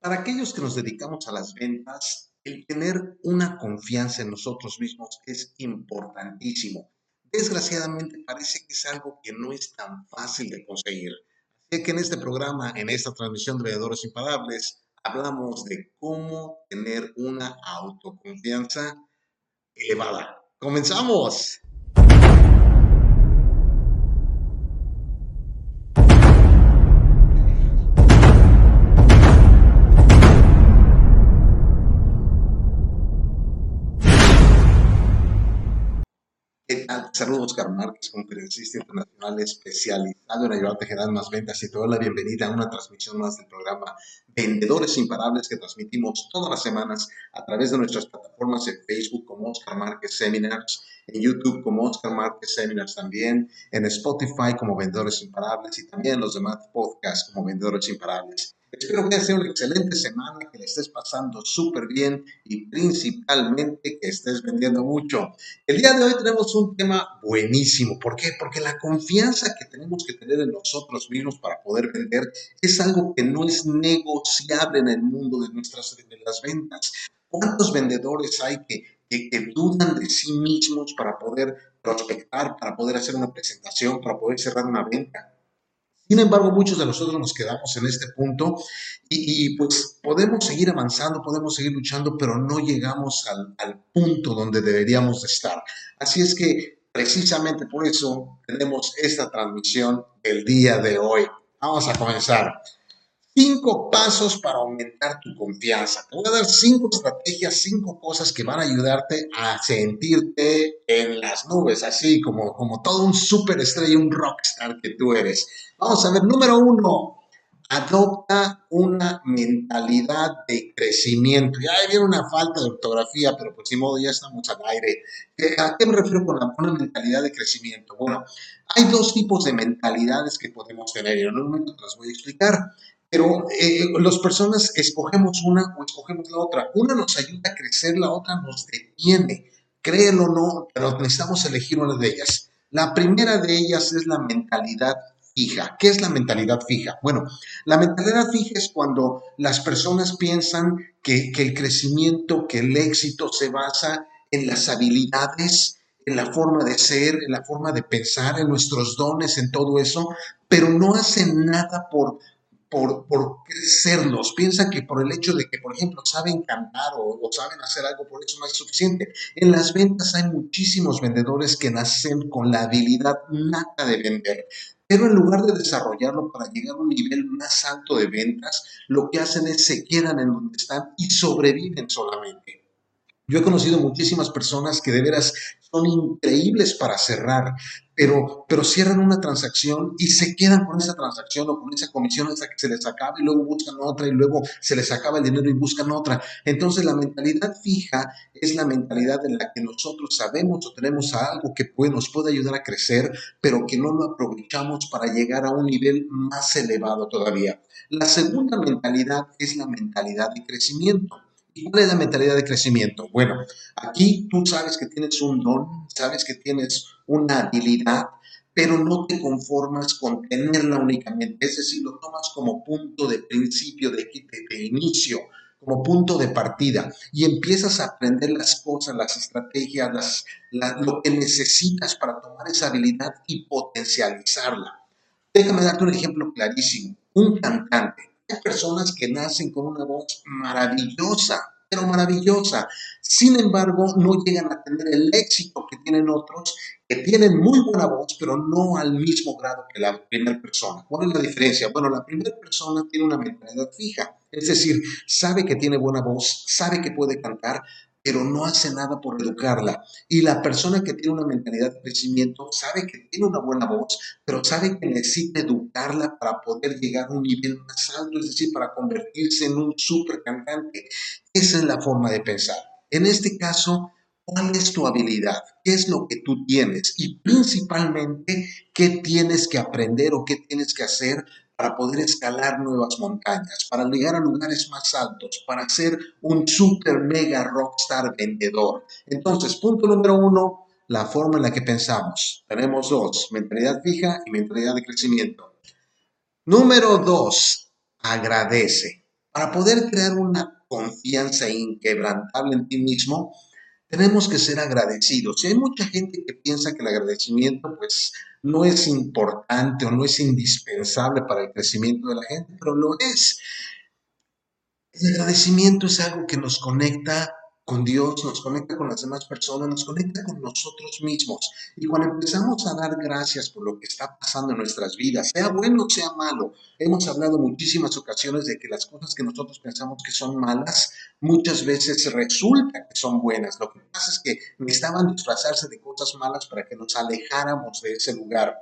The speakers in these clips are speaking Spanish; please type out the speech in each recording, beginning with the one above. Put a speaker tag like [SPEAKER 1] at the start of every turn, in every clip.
[SPEAKER 1] Para aquellos que nos dedicamos a las ventas, el tener una confianza en nosotros mismos es importantísimo. Desgraciadamente parece que es algo que no es tan fácil de conseguir. Así que en este programa, en esta transmisión de Vendedores Imparables, hablamos de cómo tener una autoconfianza elevada. ¡Comenzamos! Saludos, Oscar Márquez, conferencista internacional especializado en ayudarte a generar más ventas y te doy la bienvenida a una transmisión más del programa Vendedores Imparables que transmitimos todas las semanas a través de nuestras plataformas en Facebook como Oscar Márquez Seminars, en YouTube como Oscar Márquez Seminars también, en Spotify como Vendedores Imparables y también en los demás podcasts como Vendedores Imparables. Espero que haya sido una excelente semana, que le estés pasando súper bien y principalmente que estés vendiendo mucho. El día de hoy tenemos un tema buenísimo. ¿Por qué? Porque la confianza que tenemos que tener en nosotros mismos para poder vender es algo que no es negociable en el mundo de nuestras de las ventas. ¿Cuántos vendedores hay que, que, que dudan de sí mismos para poder prospectar, para poder hacer una presentación, para poder cerrar una venta? Sin embargo, muchos de nosotros nos quedamos en este punto y, pues podemos seguir avanzando, podemos seguir luchando, pero no llegamos al, punto donde deberíamos estar. Así es que precisamente por eso tenemos esta transmisión el día de hoy. Vamos a comenzar. Cinco pasos para aumentar tu confianza. Te voy a dar cinco estrategias, cinco cosas que van a ayudarte a sentirte en las nubes, así como, como todo un superestrella, un rockstar que tú eres. Vamos a ver, número uno, adopta una mentalidad de crecimiento. Ya viene una falta de ortografía, pero por si modo ya estamos al aire. ¿A qué me refiero con una mentalidad de crecimiento? Bueno, hay dos tipos de mentalidades que podemos tener y en un momento te las voy a explicar. Pero eh, las personas escogemos una o escogemos la otra. Una nos ayuda a crecer, la otra nos detiene. Créelo o no, pero necesitamos elegir una de ellas. La primera de ellas es la mentalidad fija. ¿Qué es la mentalidad fija? Bueno, la mentalidad fija es cuando las personas piensan que, que el crecimiento, que el éxito se basa en las habilidades, en la forma de ser, en la forma de pensar, en nuestros dones, en todo eso, pero no hacen nada por por, por crecerlos. Piensa que por el hecho de que, por ejemplo, saben cantar o, o, saben hacer algo, por eso no es suficiente. En las ventas hay muchísimos vendedores que nacen con la habilidad nata de vender. Pero en lugar de desarrollarlo para llegar a un nivel más alto de ventas, lo que hacen es se quedan en donde están y sobreviven solamente. Yo he conocido muchísimas personas que de veras son increíbles para cerrar, pero, pero cierran una transacción y se quedan con esa transacción o con esa comisión hasta que se les acaba y luego buscan otra y luego se les acaba el dinero y buscan otra. Entonces la mentalidad fija es la mentalidad en la que nosotros sabemos o tenemos algo que puede, nos puede ayudar a crecer, pero que no lo aprovechamos para llegar a un nivel más elevado todavía. La segunda mentalidad es la mentalidad de crecimiento. ¿Y cuál es la mentalidad de crecimiento? Bueno, aquí tú sabes que tienes un don, sabes que tienes una habilidad, pero no te conformas con tenerla únicamente. Es decir, lo tomas como punto de principio, de, inicio, como punto de partida y empiezas a aprender las cosas, las estrategias, lo que necesitas para tomar esa habilidad y potencializarla. Déjame darte un ejemplo clarísimo. Un cantante hay personas que nacen con una voz maravillosa, pero maravillosa. Sin embargo, no llegan a tener el éxito que tienen otros que tienen muy buena voz, pero no al mismo grado que la primera persona. ¿Cuál es la diferencia? Bueno, la primera persona tiene una mentalidad fija, es decir, sabe que tiene buena voz, sabe que puede cantar, pero no hace nada por educarla. Y la persona que tiene una mentalidad de crecimiento sabe que tiene una buena voz, pero sabe que necesita educarla para poder llegar a un nivel más alto, es decir, para convertirse en un super cantante. Esa es la forma de pensar. En este caso, ¿cuál es tu habilidad? ¿Qué es lo que tú tienes? Y principalmente, ¿qué tienes que aprender o qué tienes que hacer para poder escalar nuevas montañas, para llegar a lugares más altos, para ser un super mega rockstar vendedor. Entonces, punto número uno, la forma en la que pensamos. Tenemos dos, mentalidad fija y mentalidad de crecimiento. Número dos, agradece. Para poder crear una confianza inquebrantable en ti mismo, tenemos que ser agradecidos. Y hay mucha gente que piensa que el agradecimiento pues no es importante o no es indispensable para el crecimiento de la gente, pero lo es. El agradecimiento es algo que nos conecta con Dios, nos conecta con las demás personas, nos conecta con nosotros mismos. Y cuando empezamos a dar gracias por lo que está pasando en nuestras vidas, sea bueno o sea malo, hemos hablado muchísimas ocasiones de que las cosas que nosotros pensamos que son malas, muchas veces resulta que son buenas. Lo que pasa es que necesitaban disfrazarse de cosas malas para que nos alejáramos de ese lugar.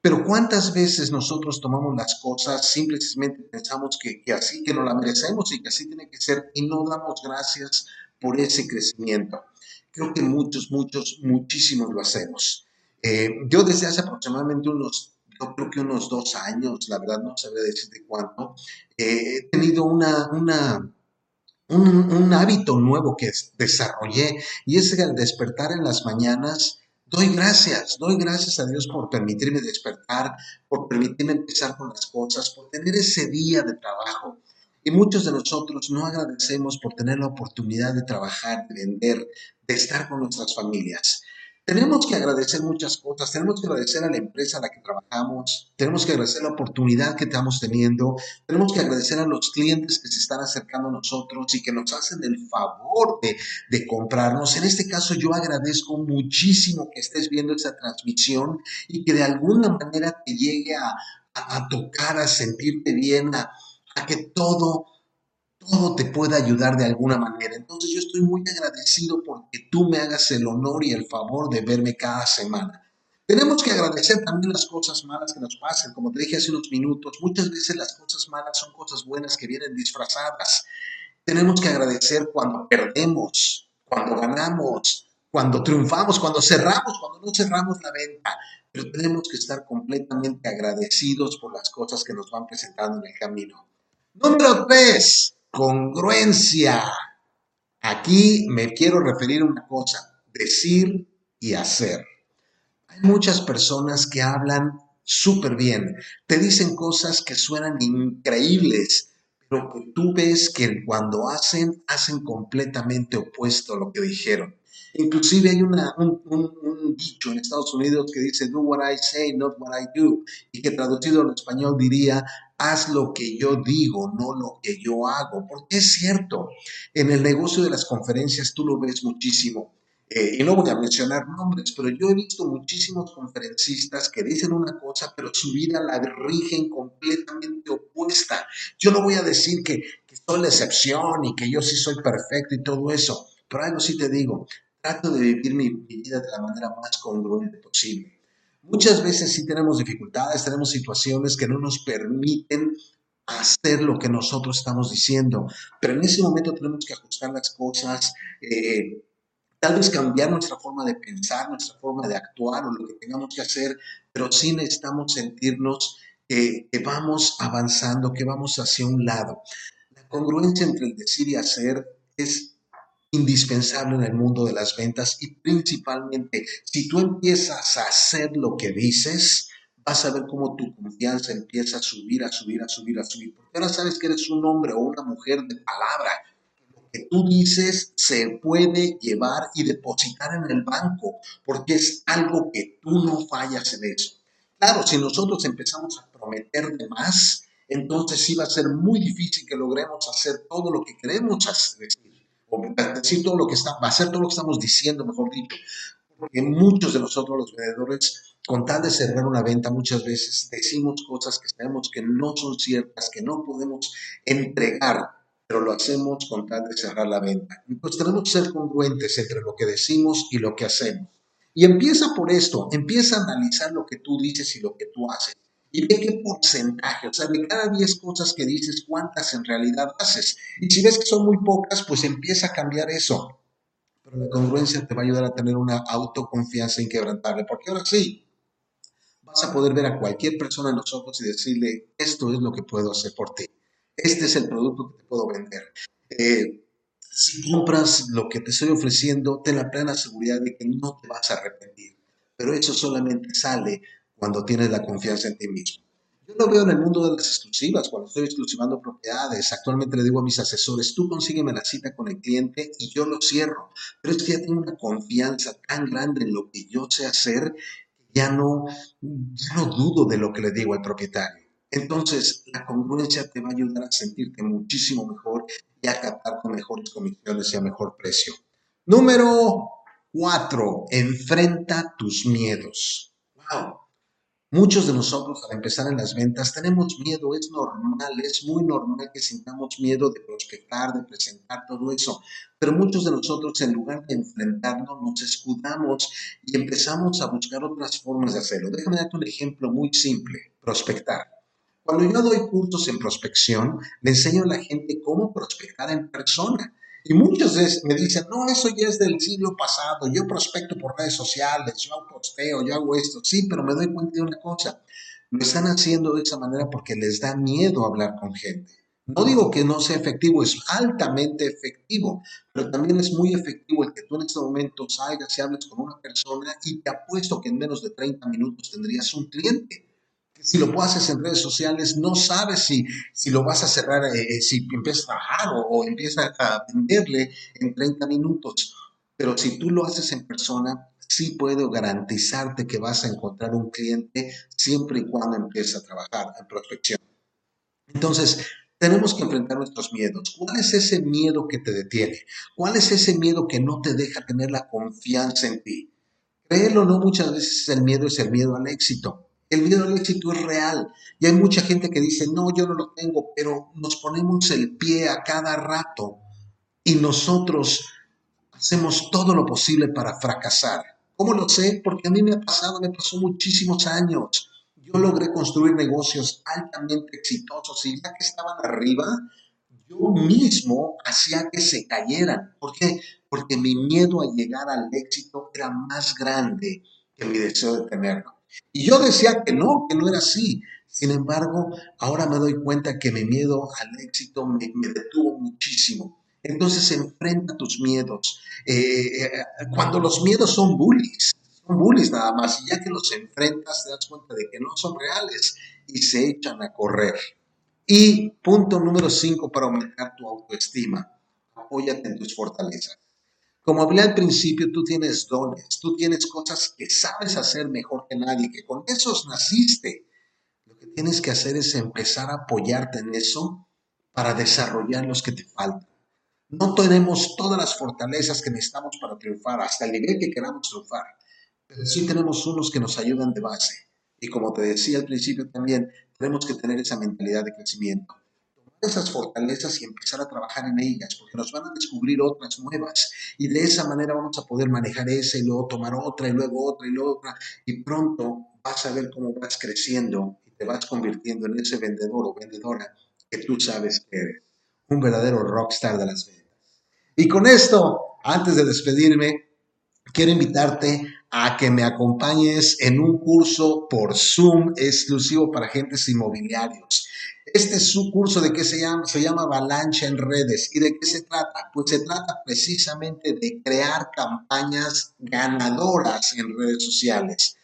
[SPEAKER 1] Pero ¿cuántas veces nosotros tomamos las cosas, simplemente pensamos que, que, así, que no la merecemos y que así tiene que ser y no damos gracias por ese crecimiento. Creo que muchos, muchos, muchísimos lo hacemos. Eh, yo desde hace aproximadamente unos, yo creo que unos dos años, la verdad no sabría decirte cuánto, eh, he tenido una, una, un, hábito nuevo que desarrollé y es el despertar en las mañanas. Doy gracias, doy gracias a Dios por permitirme despertar, por permitirme empezar con las cosas, por tener ese día de trabajo. Y muchos de nosotros no agradecemos por tener la oportunidad de trabajar, de vender, de estar con nuestras familias. Tenemos que agradecer muchas cosas, tenemos que agradecer a la empresa a la que trabajamos, tenemos que agradecer la oportunidad que estamos teniendo, tenemos que agradecer a los clientes que se están acercando a nosotros y que nos hacen el favor de, de comprarnos. En este caso yo agradezco muchísimo que estés viendo esta transmisión y que de alguna manera te llegue a, a, a tocar, a sentirte bien, a, a que todo, todo te pueda ayudar de alguna manera. Entonces yo estoy muy agradecido porque tú me hagas el honor y el favor de verme cada semana. Tenemos que agradecer también las cosas malas que nos pasan. Como te dije hace unos minutos, muchas veces las cosas malas son cosas buenas que vienen disfrazadas. Tenemos que agradecer cuando perdemos, cuando ganamos, cuando triunfamos, cuando cerramos, cuando no cerramos la venta. Pero tenemos que estar completamente agradecidos por las cosas que nos van presentando en el camino. Número 3, congruencia. Aquí me quiero referir a una cosa, decir y hacer. Hay muchas personas que hablan súper bien, te dicen cosas que suenan increíbles, pero que tú ves que cuando hacen, hacen completamente opuesto a lo que dijeron. Inclusive hay una, un, un, un, dicho en Estados Unidos que dice, do what I say, not what I do, y que traducido al español diría, haz lo que yo digo, no lo que yo hago, porque es cierto, en el negocio de las conferencias tú lo ves muchísimo. Eh, y no voy a mencionar nombres, pero yo he visto muchísimos conferencistas que dicen una cosa, pero su vida la rigen completamente opuesta. Yo no voy a decir que, que soy la excepción y que yo sí soy perfecto y todo eso, pero algo sí te digo, trato de vivir mi, mi vida de la manera más congruente posible. Muchas veces sí tenemos dificultades, tenemos situaciones que no nos permiten hacer lo que nosotros estamos diciendo, pero en ese momento tenemos que ajustar las cosas, eh, tal vez cambiar nuestra forma de pensar, nuestra forma de actuar o lo que tengamos que hacer, pero sí necesitamos sentirnos que, que vamos avanzando, que vamos hacia un lado. La congruencia entre el decir y hacer es indispensable en el mundo de las ventas y principalmente si tú empiezas a hacer lo que dices, vas a ver cómo tu confianza empieza a subir, a subir, a subir, a subir. Porque ahora sabes que eres un hombre o una mujer de palabra. Lo que tú dices se puede llevar y depositar en el banco porque es algo que tú no fallas en eso. Claro, si nosotros empezamos a prometer de más, entonces sí va a ser muy difícil que logremos hacer todo lo que queremos hacer decir todo lo que está, ser todo lo que estamos diciendo, mejor dicho. Porque muchos de nosotros los vendedores, con tal de cerrar una venta, muchas veces decimos cosas que sabemos que no son ciertas, que no podemos entregar, pero lo hacemos con tal de cerrar la venta. Entonces tenemos que ser congruentes entre lo que decimos y lo que hacemos. Y empieza por esto, empieza a analizar lo que tú dices y lo que tú haces y ve qué porcentaje, o sea, de cada 10 cosas que dices, cuántas en realidad haces. Y si ves que son muy pocas, pues empieza a cambiar eso. Pero la congruencia te va a ayudar a tener una autoconfianza inquebrantable, porque ahora sí, vas a poder ver a cualquier persona en los ojos y decirle, esto es lo que puedo hacer por ti. Este es el producto que te puedo vender. Eh, si compras lo que te estoy ofreciendo, ten la plena seguridad de que no te vas a arrepentir. Pero eso solamente sale cuando tienes la confianza en ti mismo. Yo lo veo en el mundo de las exclusivas, cuando estoy exclusivando propiedades. Actualmente le digo a mis asesores, tú consígueme la cita con el cliente y yo lo cierro. Pero es que ya tengo una confianza tan grande en lo que yo sé hacer, ya no, ya no dudo de lo que le digo al propietario. Entonces, la congruencia te va a ayudar a sentirte muchísimo mejor y a captar con mejores comisiones y a mejor precio. Número cuatro, enfrenta tus miedos. Wow. Muchos de nosotros al empezar en las ventas tenemos miedo, es normal, es muy normal que sintamos miedo de prospectar, de presentar todo eso, pero muchos de nosotros en lugar de enfrentarnos nos escudamos y empezamos a buscar otras formas de hacerlo. Déjame darte un ejemplo muy simple, prospectar. Cuando yo doy cursos en prospección, le enseño a la gente cómo prospectar en persona. Y muchos me dicen, no, eso ya es del siglo pasado, yo prospecto por redes sociales, yo posteo, yo hago esto. Sí, pero me doy cuenta de una cosa, lo están haciendo de esa manera porque les da miedo hablar con gente. No digo que no sea efectivo, es altamente efectivo, pero también es muy efectivo el que tú en este momento salgas y hables con una persona y te apuesto que en menos de 30 minutos tendrías un cliente si lo haces en redes sociales, no sabes si, si lo vas a cerrar, eh, eh, si empiezas a trabajar o, empiezas a venderle en 30 minutos. Pero si tú lo haces en persona, sí puedo garantizarte que vas a encontrar un cliente siempre y cuando empieces a trabajar en prospección. Entonces, tenemos que enfrentar nuestros miedos. ¿Cuál es ese miedo que te detiene? ¿Cuál es ese miedo que no te deja tener la confianza en ti? Créelo o no, muchas veces el miedo es el miedo al éxito. El miedo al éxito es real. Y hay mucha gente que dice, no, yo no lo tengo, pero nos ponemos el pie a cada rato y nosotros hacemos todo lo posible para fracasar. ¿Cómo lo sé? Porque a mí me ha pasado, me pasó muchísimos años. Yo logré construir negocios altamente exitosos y ya que estaban arriba, yo mismo hacía que se cayeran. ¿Por qué? Porque mi miedo a llegar al éxito era más grande que mi deseo de tenerlo. Y yo decía que no, que no era así. Sin embargo, ahora me doy cuenta que mi miedo al éxito me, detuvo muchísimo. Entonces enfrenta tus miedos. Eh, eh, cuando los miedos son bullies, son bullies nada más, y ya que los enfrentas te das cuenta de que no son reales y se echan a correr. Y punto número cinco para aumentar tu autoestima, apóyate en tus fortalezas. Como hablé al principio, tú tienes dones, tú tienes cosas que sabes hacer mejor que nadie, que con esos naciste. Lo que tienes que hacer es empezar a apoyarte en eso para desarrollar los que te faltan. No tenemos todas las fortalezas que necesitamos para triunfar, hasta el nivel que queramos triunfar, pero sí tenemos unos que nos ayudan de base. Y como te decía al principio también, tenemos que tener esa mentalidad de crecimiento esas fortalezas y empezar a trabajar en ellas, porque nos van a descubrir otras nuevas y de esa manera vamos a poder manejar esa y luego tomar otra y luego otra y luego otra y pronto vas a ver cómo vas creciendo y te vas convirtiendo en ese vendedor o vendedora que tú sabes que eres, un verdadero rockstar de las ventas. Y con esto, antes de despedirme, quiero invitarte a que me acompañes en un curso por Zoom exclusivo para agentes inmobiliarios. Este es su curso de qué se llama, se llama Avalancha en redes. ¿Y de qué se trata? Pues se trata precisamente de crear campañas ganadoras en redes sociales.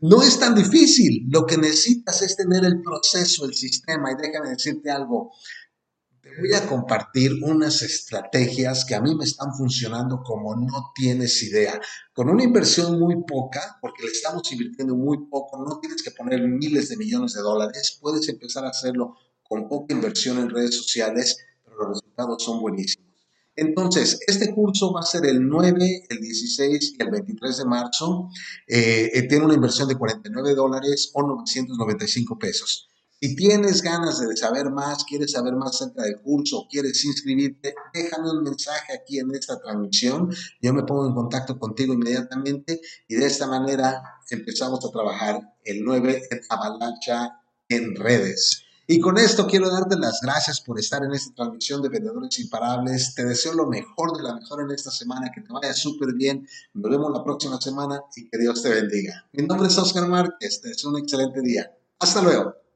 [SPEAKER 1] No es tan difícil, lo que necesitas es tener el proceso, el sistema. Y déjame decirte algo, te voy a compartir unas estrategias que a mí me están funcionando como no tienes idea. Con una inversión muy poca, porque le estamos invirtiendo muy poco, no tienes que poner miles de millones de dólares, puedes empezar a hacerlo con poca inversión en redes sociales, pero los resultados son buenísimos. Entonces, este curso va a ser el 9, el 16 y el 23 de marzo. Eh, eh, tiene una inversión de 49 dólares o 995 pesos. Si tienes ganas de saber más, quieres saber más acerca del curso, quieres inscribirte, déjame un mensaje aquí en esta transmisión. Yo me pongo en contacto contigo inmediatamente y de esta manera empezamos a trabajar el 9 en avalancha en redes. Y con esto quiero darte las gracias por estar en esta transmisión de Vendedores Imparables. Te deseo lo mejor de la mejor en esta semana, que te vaya súper bien. Nos vemos la próxima semana y que Dios te bendiga. Mi nombre es Oscar Márquez. Te deseo un excelente día. Hasta luego.